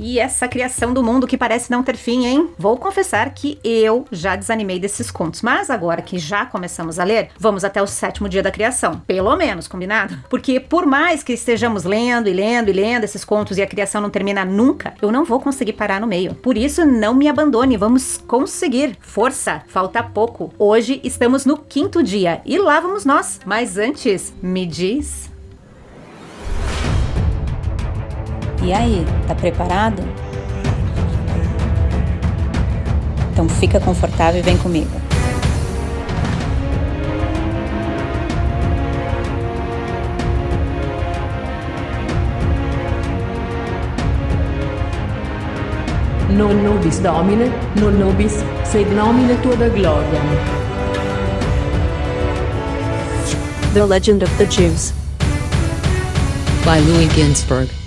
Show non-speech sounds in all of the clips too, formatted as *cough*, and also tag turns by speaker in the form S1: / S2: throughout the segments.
S1: E essa criação do mundo que parece não ter fim, hein? Vou confessar que eu já desanimei desses contos, mas agora que já começamos a ler, vamos até o sétimo dia da criação. Pelo menos, combinado? Porque por mais que estejamos lendo e lendo e lendo esses contos e a criação não termina nunca, eu não vou conseguir parar no meio. Por isso, não me abandone, vamos conseguir. Força, falta pouco. Hoje estamos no quinto dia e lá vamos nós. Mas antes, me diz E aí, tá preparado? Então fica confortável e vem comigo.
S2: Non nobis Domine, non nobis, sed nomine tua da gloria.
S3: The Legend of the Jews.
S4: By Louis Ginsburg.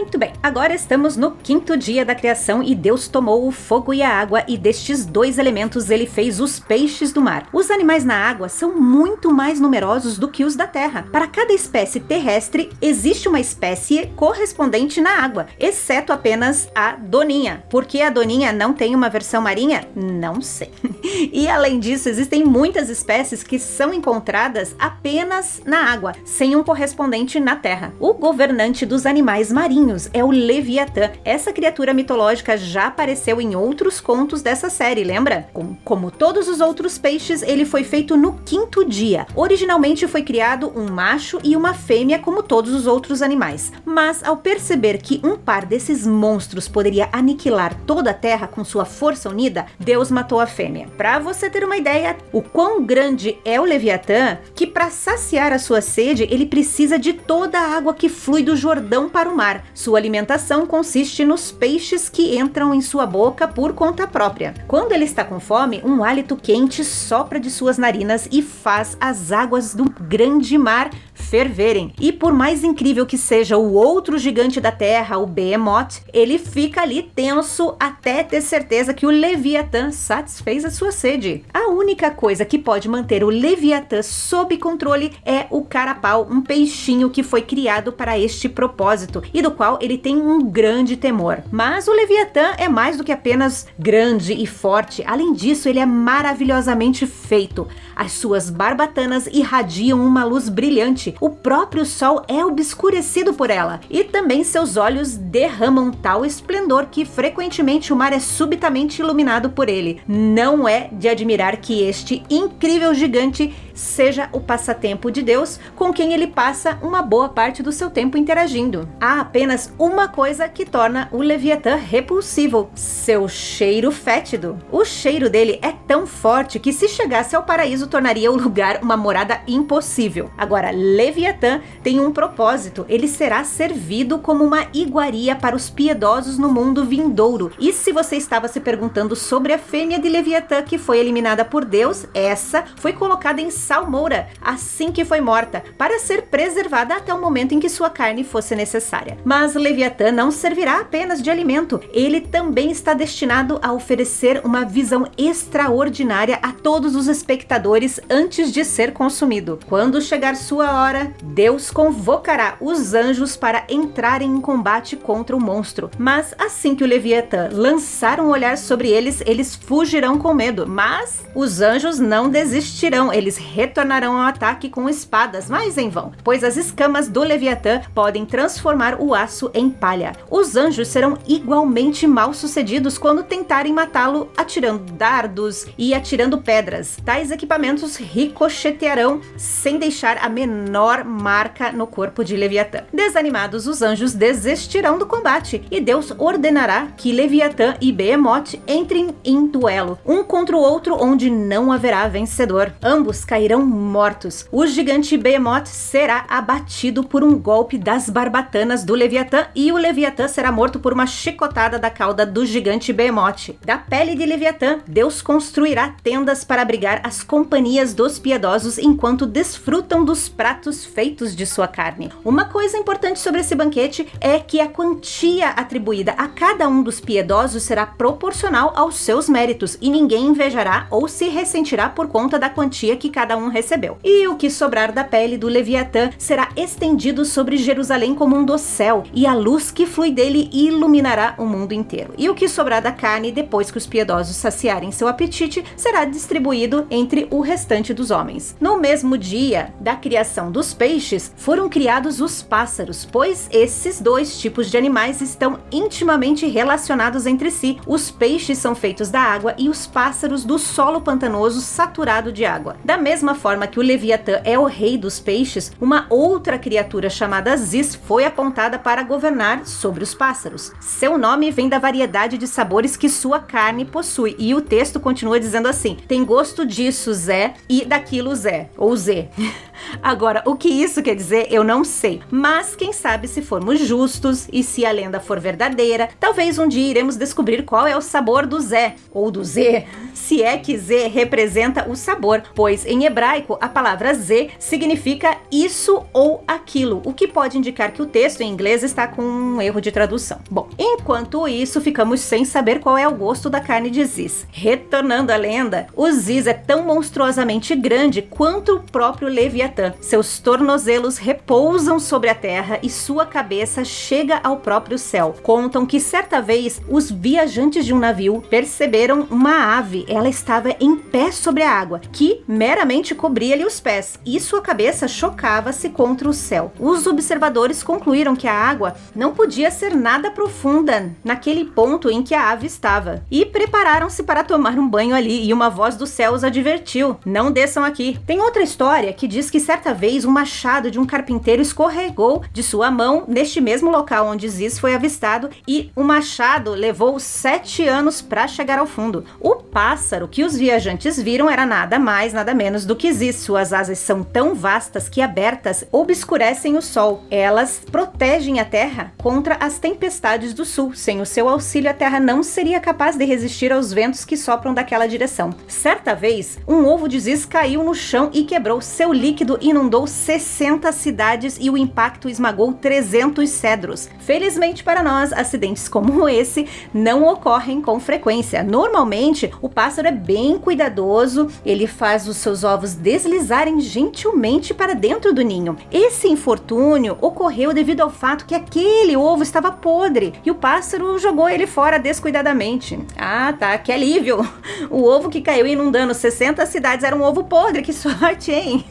S1: Muito bem, agora estamos no quinto dia da criação e Deus tomou o fogo e a água, e destes dois elementos ele fez os peixes do mar. Os animais na água são muito mais numerosos do que os da terra. Para cada espécie terrestre, existe uma espécie correspondente na água, exceto apenas a doninha. Por que a doninha não tem uma versão marinha? Não sei. *laughs* e além disso, existem muitas espécies que são encontradas apenas na água, sem um correspondente na terra. O governante dos animais marinhos é o Leviatã. Essa criatura mitológica já apareceu em outros contos dessa série, lembra? Com, como todos os outros peixes, ele foi feito no quinto dia. Originalmente foi criado um macho e uma fêmea, como todos os outros animais. Mas ao perceber que um par desses monstros poderia aniquilar toda a Terra com sua força unida, Deus matou a fêmea. Para você ter uma ideia, o quão grande é o Leviatã, que para saciar a sua sede, ele precisa de toda a água que flui do Jordão para o mar. Sua alimentação consiste nos peixes que entram em sua boca por conta própria. Quando ele está com fome, um hálito quente sopra de suas narinas e faz as águas do grande mar ferverem. E por mais incrível que seja o outro gigante da Terra, o Behemoth, ele fica ali tenso até ter certeza que o Leviatã satisfez a sua sede. A única coisa que pode manter o Leviatã sob controle é o carapau, um peixinho que foi criado para este propósito e do qual ele tem um grande temor. Mas o Leviatã é mais do que apenas grande e forte. Além disso, ele é maravilhosamente feito. As suas barbatanas irradiam uma luz brilhante. O próprio sol é obscurecido por ela. E também seus olhos derramam tal esplendor que frequentemente o mar é subitamente iluminado por ele. Não é de admirar que este incrível gigante seja o passatempo de Deus com quem ele passa uma boa parte do seu tempo interagindo. Há apenas uma coisa que torna o Leviatã repulsivo: seu cheiro fétido. O cheiro dele é tão forte que, se chegasse ao paraíso, tornaria o lugar uma morada impossível. Agora, Leviatã tem um propósito: ele será servido como uma iguaria para os piedosos no mundo vindouro. E se você estava se perguntando sobre a fêmea de Leviatã que foi eliminada por Deus, essa foi colocada em salmoura assim que foi morta, para ser preservada até o momento em que sua carne fosse necessária. Mas Leviatã não servirá apenas de alimento, ele também está destinado a oferecer uma visão extraordinária a todos os espectadores antes de ser consumido. Quando chegar sua hora, Deus convocará os anjos para entrarem em combate contra o monstro. Mas assim que o Leviatã lançar um olhar sobre eles, eles fugirão com medo. Mas os anjos não desistirão, eles retornarão ao ataque com espadas, mas em vão, pois as escamas do Leviatã podem transformar o aço em palha. Os anjos serão igualmente mal sucedidos quando tentarem matá-lo atirando dardos e atirando pedras. Tais equipamentos ricochetearão sem deixar a menor marca no corpo de Leviatã. Desanimados, os anjos desistirão do combate e Deus ordenará que Leviatã e Behemoth entrem em duelo, um contra o outro, onde não haverá vencedor. Ambos cairão cairão mortos. O gigante Behemoth será abatido por um golpe das barbatanas do Leviatã e o Leviatã será morto por uma chicotada da cauda do gigante Behemoth. Da pele de Leviatã, Deus construirá tendas para abrigar as companhias dos piedosos enquanto desfrutam dos pratos feitos de sua carne. Uma coisa importante sobre esse banquete é que a quantia atribuída a cada um dos piedosos será proporcional aos seus méritos e ninguém invejará ou se ressentirá por conta da quantia que cada cada um recebeu. E o que sobrar da pele do Leviatã será estendido sobre Jerusalém como um dossel, e a luz que flui dele iluminará o mundo inteiro. E o que sobrar da carne, depois que os piedosos saciarem seu apetite, será distribuído entre o restante dos homens. No mesmo dia da criação dos peixes, foram criados os pássaros, pois esses dois tipos de animais estão intimamente relacionados entre si. Os peixes são feitos da água e os pássaros do solo pantanoso saturado de água. Da mesma forma que o Leviatã é o rei dos peixes, uma outra criatura chamada Ziz foi apontada para governar sobre os pássaros. Seu nome vem da variedade de sabores que sua carne possui, e o texto continua dizendo assim: tem gosto disso, Zé, e daquilo, Zé, ou Z. *laughs* Agora, o que isso quer dizer, eu não sei. Mas quem sabe se formos justos e se a lenda for verdadeira, talvez um dia iremos descobrir qual é o sabor do Zé ou do Z, se é que Z representa o sabor, pois em hebraico a palavra Z significa isso ou aquilo, o que pode indicar que o texto em inglês está com um erro de tradução. Bom, enquanto isso, ficamos sem saber qual é o gosto da carne de Ziz. Retornando à lenda, o Ziz é tão monstruosamente grande quanto o próprio Leviatã. Seus tornozelos repousam sobre a terra e sua cabeça chega ao próprio céu. Contam que certa vez os viajantes de um navio perceberam uma ave. Ela estava em pé sobre a água, que meramente cobria-lhe os pés, e sua cabeça chocava-se contra o céu. Os observadores concluíram que a água não podia ser nada profunda naquele ponto em que a ave estava e prepararam-se para tomar um banho ali. E uma voz do céu os advertiu: Não desçam aqui. Tem outra história que diz que certa vez um machado de um carpinteiro escorregou de sua mão neste mesmo local onde Ziz foi avistado e o machado levou sete anos para chegar ao fundo. O pássaro que os viajantes viram era nada mais, nada menos do que Ziz. Suas asas são tão vastas que abertas obscurecem o sol. Elas protegem a terra contra as tempestades do sul. Sem o seu auxílio, a terra não seria capaz de resistir aos ventos que sopram daquela direção. Certa vez, um ovo de Ziz caiu no chão e quebrou. Seu líquido inundou 60 cidades e o impacto esmagou 300 cedros. Felizmente para nós, acidentes como *laughs* esse não ocorrem com frequência. Normalmente, o pássaro é bem cuidadoso, ele faz os seus ovos deslizarem gentilmente para dentro do ninho. Esse infortúnio ocorreu devido ao fato que aquele ovo estava podre e o pássaro jogou ele fora descuidadamente. Ah, tá, que alívio! *laughs* O ovo que caiu inundando 60 cidades era um ovo podre, que sorte, *laughs* hein?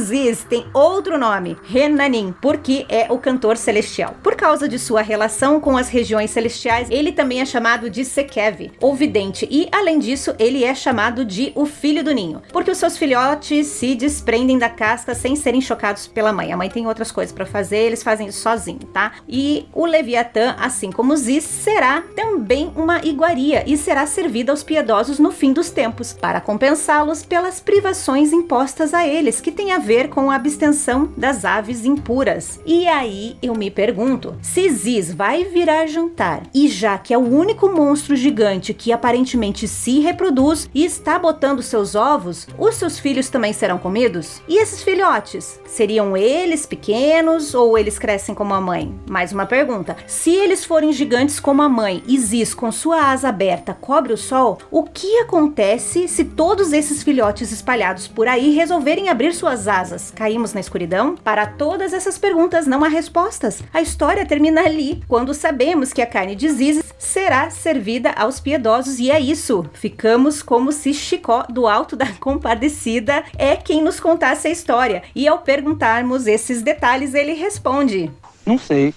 S1: Ziz tem outro nome, Renanim, porque é o cantor celestial. Por causa de sua relação com as regiões celestiais, ele também é chamado de Sekev, ou vidente, e além disso, ele é chamado de o filho do ninho, porque os seus filhotes se desprendem da casca sem serem chocados pela mãe. A mãe tem outras coisas para fazer, eles fazem isso sozinho, tá? E o Leviatã, assim como Ziz, será também uma iguaria e será servida aos piedosos no fim dos tempos, para compensá-los pelas privações impostas a eles, que tem a ver com a abstenção das aves impuras. E aí eu me pergunto, se Ziz vai virar jantar, e já que é o único monstro gigante que aparentemente se reproduz e está botando seus ovos, os seus filhos também serão comidos? E esses filhotes? Seriam eles pequenos ou eles crescem como a mãe? Mais uma pergunta. Se eles forem gigantes como a mãe e Ziz com sua asa aberta cobre o sol, o que acontece se todos esses filhotes espalhados por aí resolverem abrir suas asas? Caímos na escuridão? Para todas essas perguntas não há respostas. A história termina ali, quando sabemos que a carne de Ziz será servida aos piedosos e é isso. Ficamos como se Chicó do alto da compadecida é quem nos contasse a história. E ao perguntarmos esses detalhes, ele responde:
S5: Não sei.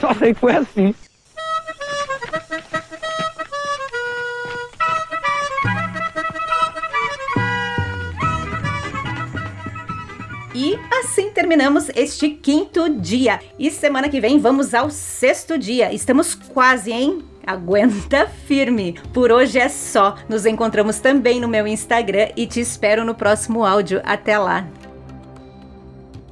S5: Só sei que foi assim.
S1: Terminamos este quinto dia. E semana que vem vamos ao sexto dia. Estamos quase, hein? Aguenta *laughs* firme. Por hoje é só. Nos encontramos também no meu Instagram e te espero no próximo áudio. Até lá.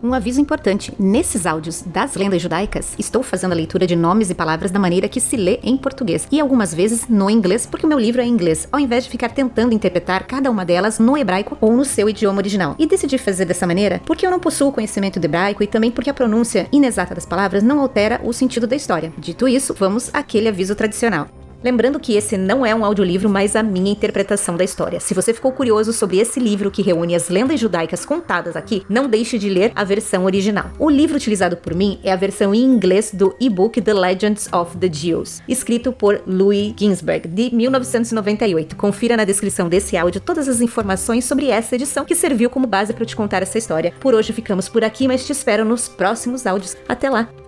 S1: Um aviso importante: nesses áudios das lendas judaicas, estou fazendo a leitura de nomes e palavras da maneira que se lê em português e algumas vezes no inglês, porque o meu livro é em inglês, ao invés de ficar tentando interpretar cada uma delas no hebraico ou no seu idioma original. E decidi fazer dessa maneira porque eu não possuo conhecimento do hebraico e também porque a pronúncia inexata das palavras não altera o sentido da história. Dito isso, vamos àquele aviso tradicional. Lembrando que esse não é um audiolivro, mas a minha interpretação da história. Se você ficou curioso sobre esse livro que reúne as lendas judaicas contadas aqui, não deixe de ler a versão original. O livro utilizado por mim é a versão em inglês do e-book The Legends of the Jews, escrito por Louis Ginsberg, de 1998. Confira na descrição desse áudio todas as informações sobre essa edição que serviu como base para eu te contar essa história. Por hoje ficamos por aqui, mas te espero nos próximos áudios. Até lá!